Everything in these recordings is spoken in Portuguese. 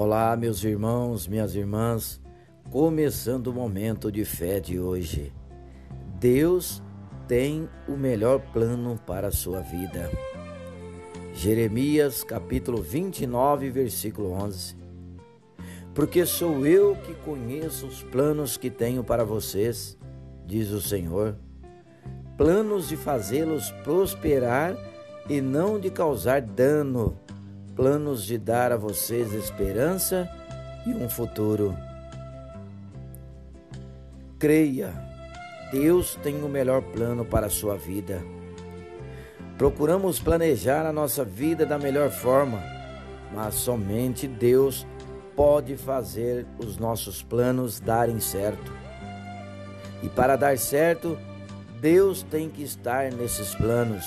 Olá, meus irmãos, minhas irmãs, começando o momento de fé de hoje. Deus tem o melhor plano para a sua vida. Jeremias capítulo 29, versículo 11. Porque sou eu que conheço os planos que tenho para vocês, diz o Senhor, planos de fazê-los prosperar e não de causar dano planos de dar a vocês esperança e um futuro. Creia, Deus tem o melhor plano para a sua vida. Procuramos planejar a nossa vida da melhor forma, mas somente Deus pode fazer os nossos planos darem certo. E para dar certo, Deus tem que estar nesses planos.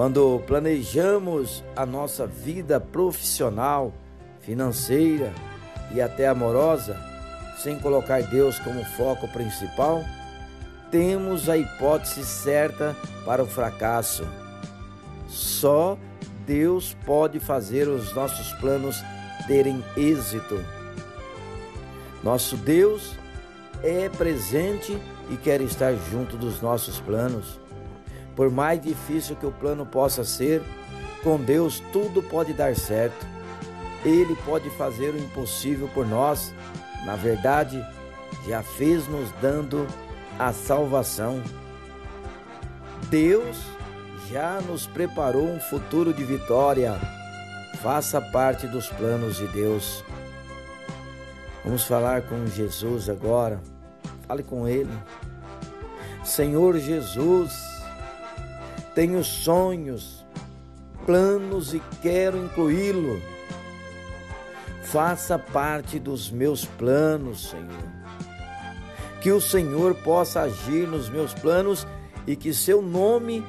Quando planejamos a nossa vida profissional, financeira e até amorosa, sem colocar Deus como foco principal, temos a hipótese certa para o fracasso. Só Deus pode fazer os nossos planos terem êxito. Nosso Deus é presente e quer estar junto dos nossos planos. Por mais difícil que o plano possa ser, com Deus tudo pode dar certo. Ele pode fazer o impossível por nós. Na verdade, já fez nos dando a salvação. Deus já nos preparou um futuro de vitória. Faça parte dos planos de Deus. Vamos falar com Jesus agora. Fale com Ele. Senhor Jesus, tenho sonhos, planos e quero incluí-lo. Faça parte dos meus planos, Senhor. Que o Senhor possa agir nos meus planos e que seu nome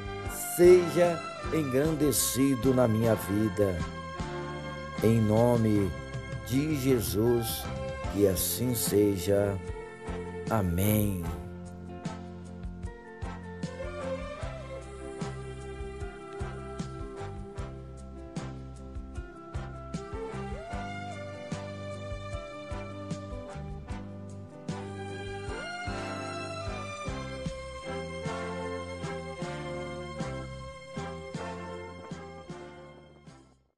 seja engrandecido na minha vida. Em nome de Jesus, que assim seja. Amém.